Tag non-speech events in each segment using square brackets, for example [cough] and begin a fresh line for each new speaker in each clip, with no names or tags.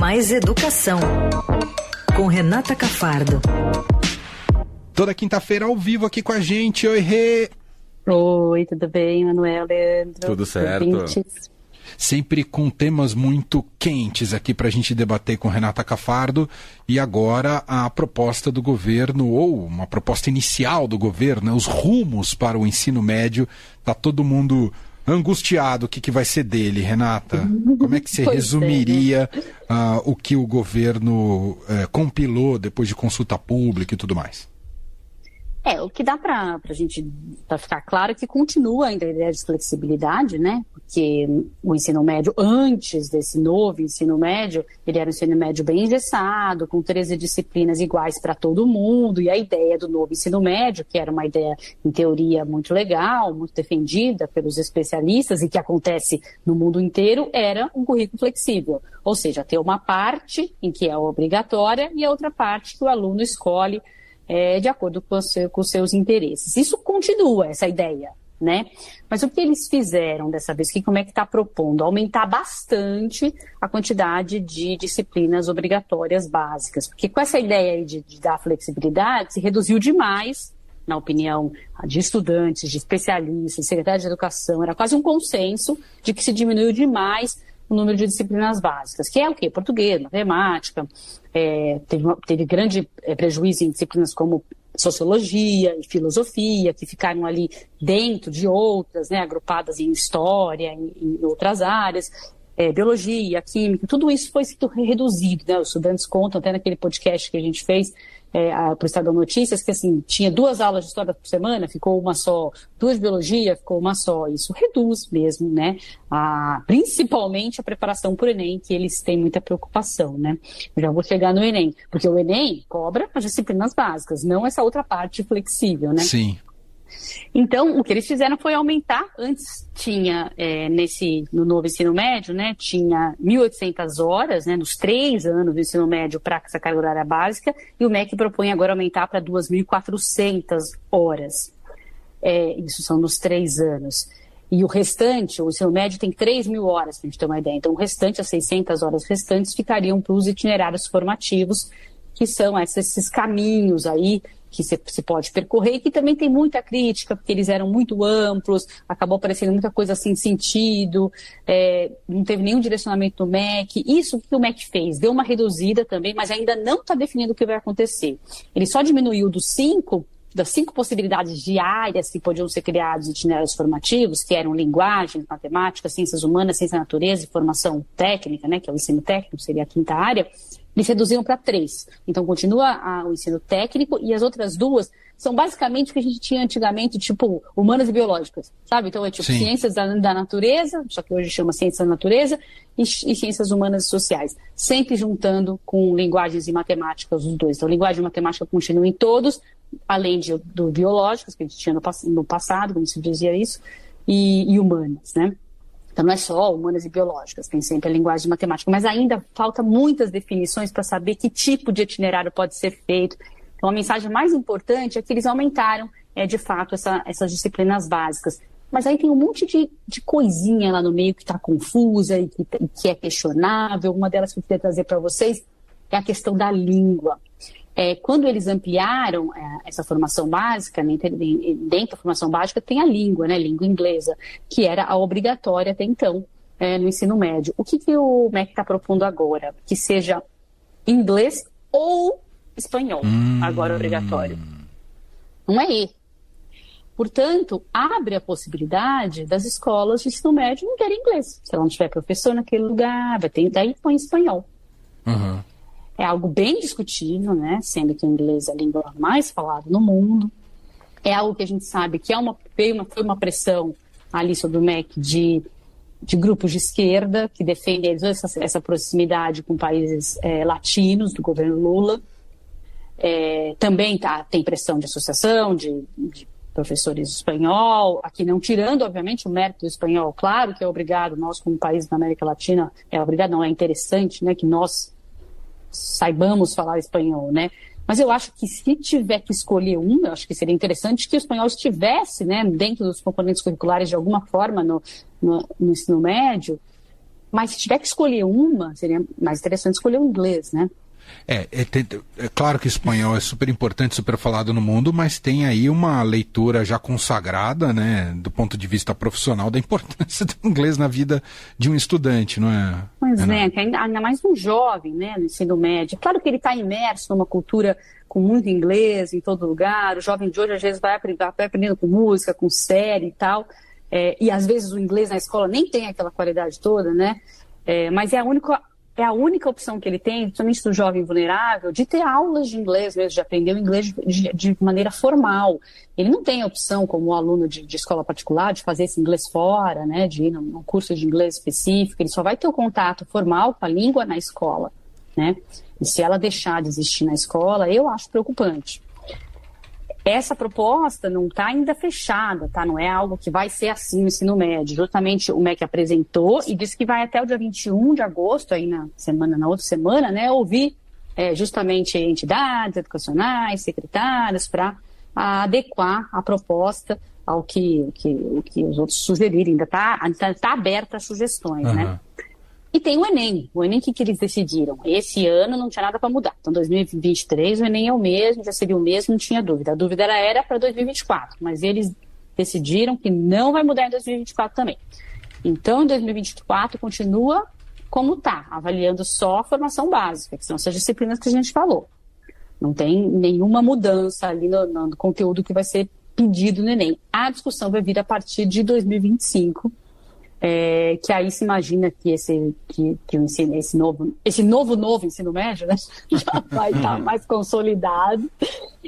Mais Educação, com Renata Cafardo.
Toda quinta-feira ao vivo aqui com a gente. Oi, Rê!
Oi, tudo bem, Manuel, Leandro?
Tudo certo. Ouvintes. Sempre com temas muito quentes aqui para a gente debater com Renata Cafardo. E agora a proposta do governo, ou uma proposta inicial do governo, né, os rumos para o ensino médio. Está todo mundo angustiado o que, que vai ser dele, Renata. [laughs] Como é que você resumiria é, né? uh, o que o governo uh, compilou depois de consulta pública e tudo mais?
É, o que dá para a gente pra ficar claro é que continua ainda a ideia de flexibilidade, né? Porque o ensino médio, antes desse novo ensino médio, ele era um ensino médio bem engessado, com 13 disciplinas iguais para todo mundo, e a ideia do novo ensino médio, que era uma ideia, em teoria, muito legal, muito defendida pelos especialistas e que acontece no mundo inteiro, era um currículo flexível. Ou seja, ter uma parte em que é obrigatória e a outra parte que o aluno escolhe é, de acordo com, seu, com seus interesses. Isso continua, essa ideia, né? Mas o que eles fizeram dessa vez, que como é que está propondo? Aumentar bastante a quantidade de disciplinas obrigatórias básicas. Porque com essa ideia de, de dar flexibilidade, se reduziu demais, na opinião de estudantes, de especialistas, de secretários de educação, era quase um consenso de que se diminuiu demais o número de disciplinas básicas, que é o quê? Português, matemática, é, teve, teve grande é, prejuízo em disciplinas como sociologia e filosofia, que ficaram ali dentro de outras, né, agrupadas em história, em, em outras áreas, é, biologia, química, tudo isso foi sendo reduzido, né, os estudantes contam até naquele podcast que a gente fez, é, para o Estadão Notícias, que assim, tinha duas aulas de história por semana, ficou uma só, duas de biologia, ficou uma só. Isso reduz mesmo, né? A, principalmente a preparação para o Enem, que eles têm muita preocupação, né? Eu já vou chegar no Enem, porque o Enem cobra as disciplinas básicas, não essa outra parte flexível, né?
Sim.
Então, o que eles fizeram foi aumentar. Antes tinha, é, nesse, no novo ensino médio, né, tinha 1.800 horas, né, nos três anos do ensino médio para essa carga horária básica, e o MEC propõe agora aumentar para 2.400 horas. É, isso são nos três anos. E o restante, o ensino médio tem 3 mil horas, para a gente ter uma ideia. Então, o restante, as 600 horas restantes, ficariam para os itinerários formativos, que são esses caminhos aí que se, pode percorrer e que também tem muita crítica, porque eles eram muito amplos, acabou aparecendo muita coisa sem sentido, é, não teve nenhum direcionamento do MEC. Isso que o MEC fez, deu uma reduzida também, mas ainda não está definindo o que vai acontecer. Ele só diminuiu dos cinco das cinco possibilidades diárias que podiam ser criados itinerários formativos, que eram linguagem, matemática, ciências humanas, ciência da natureza e formação técnica, né, que é o ensino técnico, seria a quinta área, eles reduziram para três. Então, continua a, o ensino técnico e as outras duas são basicamente o que a gente tinha antigamente, tipo, humanas e biológicas, sabe? Então, é tipo Sim. ciências da, da, natureza, só que hoje chama ciências da natureza, e, e, ciências humanas e sociais. Sempre juntando com linguagens e matemáticas, os dois. Então, linguagem e matemática continuam em todos, além de, do biológicos, que a gente tinha no, no passado, como se dizia isso, e, e humanas, né? Então, não é só humanas e biológicas, tem sempre a linguagem matemática, mas ainda falta muitas definições para saber que tipo de itinerário pode ser feito. Então, a mensagem mais importante é que eles aumentaram, é, de fato, essa, essas disciplinas básicas. Mas aí tem um monte de, de coisinha lá no meio que está confusa e que, e que é questionável. Uma delas que eu queria trazer para vocês é a questão da língua. É, quando eles ampliaram é, essa formação básica, né, dentro da formação básica tem a língua, né, língua inglesa, que era a obrigatória até então é, no ensino médio. O que, que o MEC está propondo agora? Que seja inglês ou espanhol, hum. agora obrigatório. Não é E. Portanto, abre a possibilidade das escolas de ensino médio não terem inglês. Se ela não tiver professor naquele lugar, vai ter, daí põe espanhol. Uhum é algo bem discutível, né? Sendo que o inglês é a língua mais falada no mundo. É algo que a gente sabe que é uma, foi, uma, foi uma pressão ali sobre o MEC de, de grupos de esquerda que defendem essa, essa proximidade com países é, latinos do governo Lula. É, também tá, tem pressão de associação, de, de professores espanhol, aqui não tirando, obviamente, o mérito do espanhol, claro que é obrigado, nós como país da América Latina, é obrigado, não é interessante, né, que nós saibamos falar espanhol, né? Mas eu acho que se tiver que escolher um, eu acho que seria interessante que o espanhol estivesse né, dentro dos componentes curriculares de alguma forma no, no, no ensino médio, Mas se tiver que escolher uma, seria mais interessante escolher o inglês, né?
É, é, é, claro que espanhol é super importante, super falado no mundo, mas tem aí uma leitura já consagrada, né, do ponto de vista profissional, da importância [laughs] do inglês na vida de um estudante, não é?
Pois é, é ainda, ainda, mais um jovem, né, no ensino médio. Claro que ele está imerso numa cultura com muito inglês em todo lugar, o jovem de hoje às vezes vai aprendendo, vai aprendendo com música, com série e tal, é, e às vezes o inglês na escola nem tem aquela qualidade toda, né? É, mas é a única é a única opção que ele tem, principalmente do jovem vulnerável, de ter aulas de inglês mesmo, de aprender o inglês de, de maneira formal. Ele não tem opção, como aluno de, de, escola particular, de fazer esse inglês fora, né, de ir num, num curso de inglês específico. Ele só vai ter o contato formal com a língua na escola, né? E se ela deixar de existir na escola, eu acho preocupante. Essa proposta não está ainda fechada, tá? Não é algo que vai ser assim no ensino médio. Justamente o MEC apresentou e disse que vai até o dia 21 de agosto, aí na semana, na outra semana, né, ouvir é, justamente entidades educacionais, secretárias, para adequar a proposta ao que, que, que os outros sugerirem. Ainda está tá, tá aberta a sugestões, uhum. né? E tem o Enem. O Enem, o que, que eles decidiram? Esse ano não tinha nada para mudar. Então, 2023, o Enem é o mesmo, já seria o mesmo, não tinha dúvida. A dúvida era, era para 2024, mas eles decidiram que não vai mudar em 2024 também. Então, em 2024, continua como está, avaliando só a formação básica, que são essas disciplinas que a gente falou. Não tem nenhuma mudança ali no, no conteúdo que vai ser pedido no Enem. A discussão vai vir a partir de 2025 é, que aí se imagina que esse, que, que o ensino, esse novo, esse novo novo ensino médio, né, [laughs] já vai estar tá mais consolidado.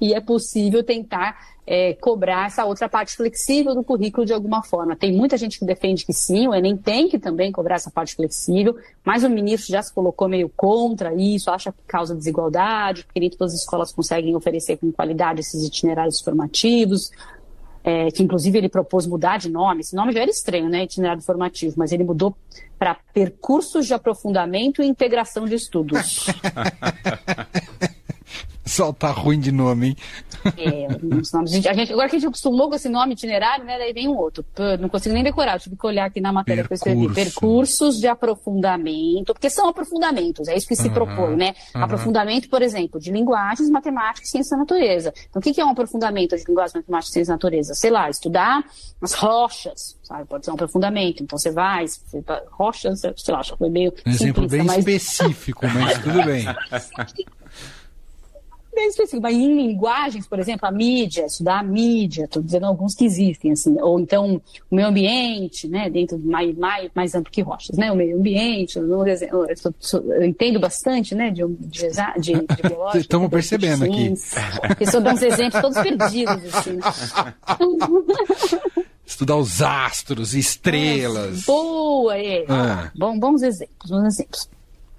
E é possível tentar é, cobrar essa outra parte flexível do currículo de alguma forma. Tem muita gente que defende que sim, o Enem tem que também cobrar essa parte flexível, mas o ministro já se colocou meio contra isso, acha que causa desigualdade, porque nem todas as escolas conseguem oferecer com qualidade esses itinerários formativos é, que inclusive ele propôs mudar de nome. Esse nome já era estranho, né? Itinerário formativo, mas ele mudou para percursos de aprofundamento e integração de estudos. [laughs]
Só tá ruim de nome, hein?
É, os nomes. A gente, agora que a gente acostumou com esse nome itinerário, né? Daí vem um outro. não consigo nem decorar, tive que olhar aqui na matéria Percurso. que eu escrevi. Percursos de aprofundamento, porque são aprofundamentos, é isso que se uhum, propõe, né? Uhum. Aprofundamento, por exemplo, de linguagens, matemática e ciência da natureza. Então, o que é um aprofundamento de linguagens, matemática e ciência da natureza? Sei lá, estudar as rochas, sabe? Pode ser um aprofundamento. Então, você vai, você, rochas, sei lá, acho que foi meio.
Um exemplo bem mas... específico, mas tudo bem. [laughs]
bem específico, mas em linguagens, por exemplo, a mídia, estudar a mídia, estou dizendo alguns que existem, assim, ou então o meio ambiente, né, dentro mais, mais, mais amplo que rochas, né, o meio ambiente, eu, eu, eu entendo bastante, né, de, de, de, [laughs] de.
Estamos percebendo aqui.
Porque são uns exemplos todos perdidos, assim, né? [laughs]
Estudar os astros, estrelas.
Boa, é. Ah. Bom, bons exemplos, bons exemplos.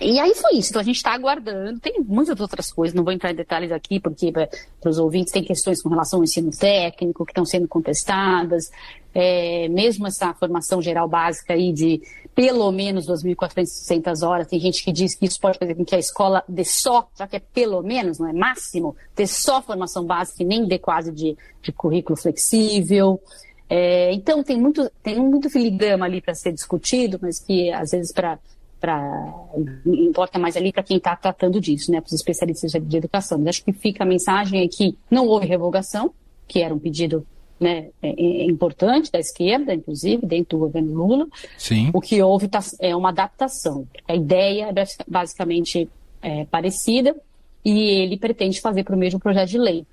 E aí foi isso. Então a gente está aguardando. Tem muitas outras coisas, não vou entrar em detalhes aqui, porque para os ouvintes tem questões com relação ao ensino técnico que estão sendo contestadas. É, mesmo essa formação geral básica aí de pelo menos 2.460 horas, tem gente que diz que isso pode fazer com que a escola dê só, já que é pelo menos, não é máximo, dê só formação básica e nem dê quase de, de currículo flexível. É, então tem muito, tem muito filigrama ali para ser discutido, mas que às vezes para para importa mais ali para quem está tratando disso, né, para os especialistas de educação. Mas acho que fica a mensagem é que não houve revogação, que era um pedido né, é, é importante da esquerda, inclusive, dentro do governo Lula.
Sim.
O que houve tá, é uma adaptação. A ideia é basicamente é, parecida e ele pretende fazer para o mesmo projeto de lei.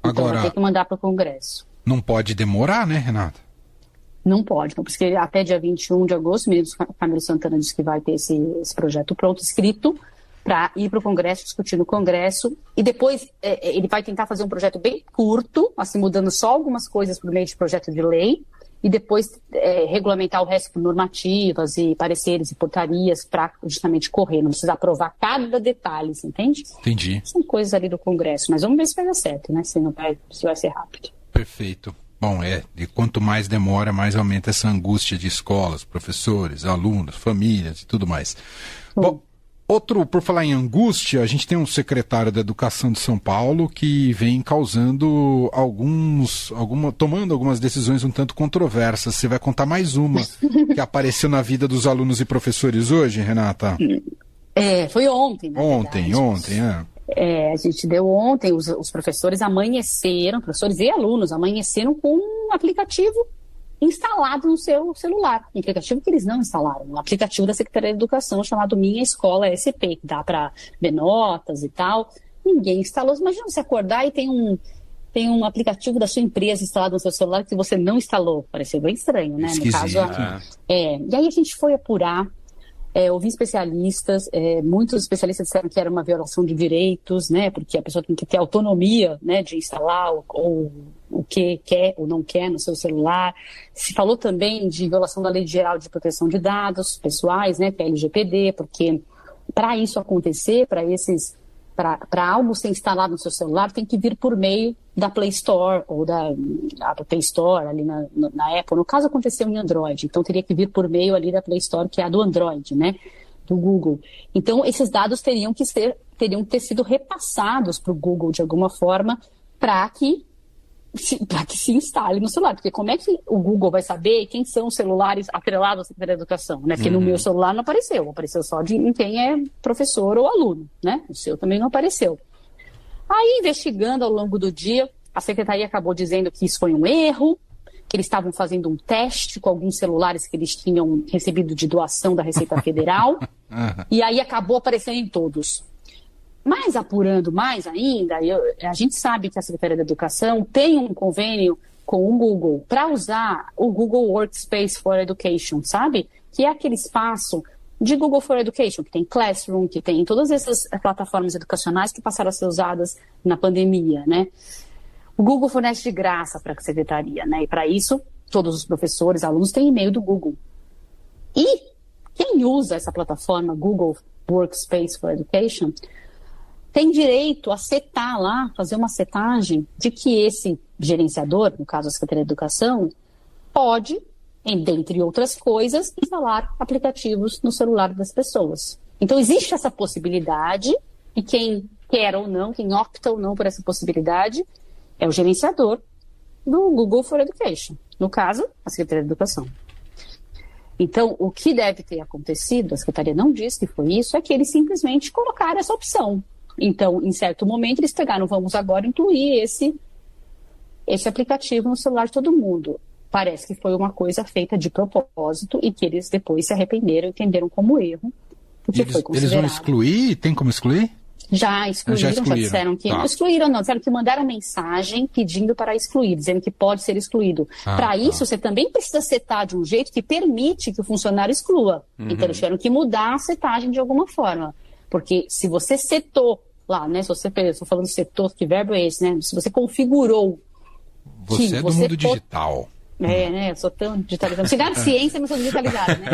Então Agora, vai ter que mandar para o Congresso.
Não pode demorar, né, Renata?
Não pode, não, porque até dia 21 de agosto, o ministro Camilo Santana disse que vai ter esse, esse projeto pronto, escrito, para ir para o Congresso, discutir no Congresso, e depois é, é, ele vai tentar fazer um projeto bem curto, assim, mudando só algumas coisas por meio de projeto de lei, e depois é, regulamentar o resto por normativas e pareceres e portarias para justamente correr, não precisa aprovar cada detalhe, você entende?
Entendi.
São coisas ali do Congresso, mas vamos ver se vai dar certo, né? Se, não vai, se vai ser rápido.
Perfeito. Bom, é, e quanto mais demora, mais aumenta essa angústia de escolas, professores, alunos, famílias e tudo mais. Bom, Outro, por falar em angústia, a gente tem um secretário da Educação de São Paulo que vem causando alguns, alguma, tomando algumas decisões um tanto controversas. Você vai contar mais uma [laughs] que apareceu na vida dos alunos e professores hoje, Renata?
É, foi ontem.
Ontem, verdade. ontem, é.
É, a gente deu ontem, os, os, professores amanheceram, professores e alunos amanheceram com um aplicativo instalado no seu celular. Um aplicativo que eles não instalaram, um aplicativo da Secretaria de Educação chamado Minha Escola SP, que dá para ver notas e tal. Ninguém instalou. Imagina você acordar e tem um, tem um aplicativo da sua empresa instalado no seu celular que você não instalou. Pareceu bem estranho, né?
Esquisito, no caso,
é. é. E aí a gente foi apurar é, ouvi especialistas, é, muitos especialistas disseram que era uma violação de direitos, né, porque a pessoa tem que ter autonomia, né, de instalar ou, ou o que quer ou não quer no seu celular. Se falou também de violação da Lei Geral de Proteção de Dados Pessoais, né, LGPD, porque para isso acontecer, para esses para algo ser instalado no seu celular, tem que vir por meio da Play Store ou da Apple Store, ali na, na Apple. No caso, aconteceu em Android, então teria que vir por meio ali da Play Store, que é a do Android, né? Do Google. Então, esses dados teriam que ser, teriam que ter sido repassados para o Google de alguma forma para que [laughs] para que se instale no celular. Porque como é que o Google vai saber quem são os celulares atrelados à Secretaria da Educação? Né? Porque uhum. no meu celular não apareceu, apareceu só de quem é professor ou aluno. Né? O seu também não apareceu. Aí, investigando ao longo do dia, a secretaria acabou dizendo que isso foi um erro, que eles estavam fazendo um teste com alguns celulares que eles tinham recebido de doação da Receita [laughs] Federal, e aí acabou aparecendo em todos. Mas apurando mais ainda, eu, a gente sabe que a Secretaria da Educação tem um convênio com o Google para usar o Google Workspace for Education, sabe? Que é aquele espaço de Google for Education, que tem Classroom, que tem todas essas plataformas educacionais que passaram a ser usadas na pandemia, né? O Google fornece de graça para a secretaria, né? E para isso, todos os professores, alunos têm e-mail do Google. E quem usa essa plataforma Google Workspace for Education tem direito a setar lá, fazer uma setagem de que esse gerenciador, no caso a Secretaria de Educação, pode, dentre outras coisas, instalar aplicativos no celular das pessoas. Então existe essa possibilidade e quem quer ou não, quem opta ou não por essa possibilidade, é o gerenciador do Google for Education. No caso, a Secretaria de Educação. Então, o que deve ter acontecido, a Secretaria não diz que foi isso, é que eles simplesmente colocaram essa opção. Então, em certo momento, eles pegaram, vamos agora incluir esse, esse aplicativo no celular de todo mundo. Parece que foi uma coisa feita de propósito e que eles depois se arrependeram, entenderam como erro.
Eles, eles, vão excluir? Tem como excluir?
Já excluíram, já, excluíram. já disseram que. Tá. Excluíram, não, disseram que mandaram mensagem pedindo para excluir, dizendo que pode ser excluído. Ah, para tá. isso, você também precisa setar de um jeito que permite que o funcionário exclua. Uhum. Então, eles tiveram que mudar a setagem de alguma forma. Porque se você setou lá, né? Se você, estou falando setor, que verbo é esse, né? Se você configurou.
Você é do mundo digital.
É, né? Eu sou tão digitalizado. Chegar de ciência, mas sou digitalizado, né?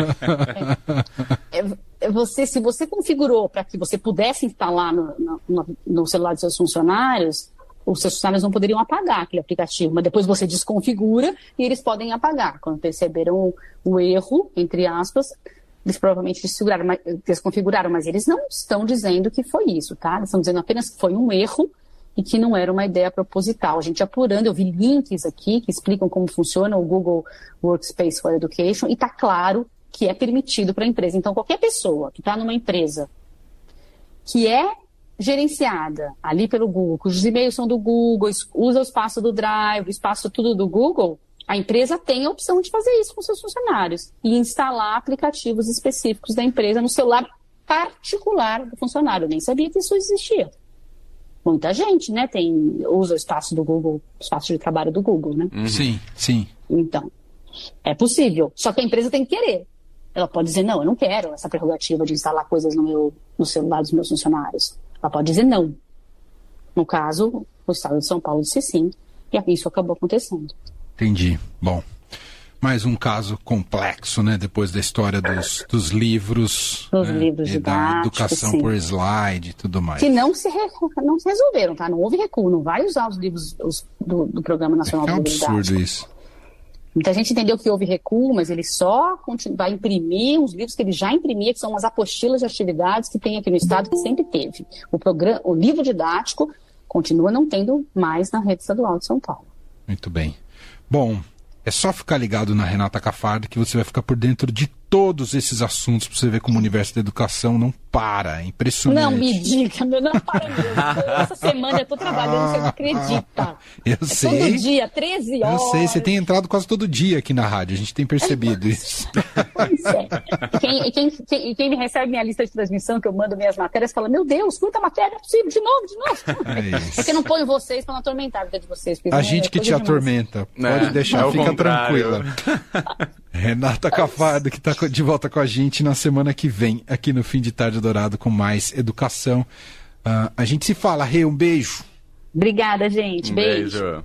[laughs] É, é, você, se você configurou para que você pudesse instalar no, no, no, celular dos seus funcionários, os seus funcionários não poderiam apagar aquele aplicativo, mas depois você desconfigura e eles podem apagar. Quando perceberam o, erro, entre aspas, eles provavelmente desconfiguraram, mas eles não estão dizendo que foi isso, tá? Eles estão dizendo apenas que foi um erro e que não era uma ideia proposital. A gente apurando, eu vi links aqui que explicam como funciona o Google Workspace for Education e está claro que é permitido para a empresa. Então, qualquer pessoa que está numa empresa que é gerenciada ali pelo Google, cujos e-mails são do Google, usa o espaço do Drive, o espaço tudo do Google, a empresa tem a opção de fazer isso com seus funcionários e instalar aplicativos específicos da empresa no celular particular do funcionário. Eu nem sabia que isso existia. Muita gente, né, tem, usa o espaço do Google, o espaço de trabalho do Google, né?
Uhum. Sim, sim.
Então, é possível. Só que a empresa tem que querer. Ela pode dizer, não, eu não quero essa prerrogativa de instalar coisas no, meu, no celular dos meus funcionários. Ela pode dizer não. No caso, o Estado de São Paulo disse sim, e isso acabou acontecendo.
Entendi. Bom, mais um caso complexo, né? Depois da história dos, dos livros,
Os né? livros
e da educação sim. por slide e tudo mais.
Que não se, re... não se resolveram, tá? Não houve recuo, não vai usar os livros os, do, do, Programa Nacional
é,
é
um absurdo isso.
Muita gente entendeu que houve recuo, mas ele só vai imprimir os livros que ele já imprimia, que são as apostilas de atividades que tem aqui no Estado, que sempre teve. O, programa, o livro didático continua não tendo mais na rede estadual de São Paulo.
Muito bem. Bom, é só ficar ligado na Renata Cafardo que você vai ficar por dentro de todos esses assuntos para você ver como o universo da educação não para. É impressionante.
Não me diga, meu, não para mesmo. Essa semana eu estou trabalhando, você não acredita. [laughs]
Eu
é
sei.
Todo dia, 13 horas.
Eu sei, você tem entrado quase todo dia aqui na rádio, a gente tem percebido isso.
Pois é. E quem, quem, quem, quem, me recebe minha lista de transmissão, que eu mando minhas matérias, fala: Meu Deus, quanta matéria é possível, de novo, de novo. É [laughs] isso. Porque eu não ponho vocês para não atormentar a vida de vocês.
A gente que te demais. atormenta. Pode é, deixar, é fica contrário. tranquila. Renata Cafardo, que está de volta com a gente na semana que vem, aqui no Fim de Tarde Dourado, com mais educação. Uh, a gente se fala, Rê, um beijo.
Obrigada, gente.
Um
beijo.
beijo.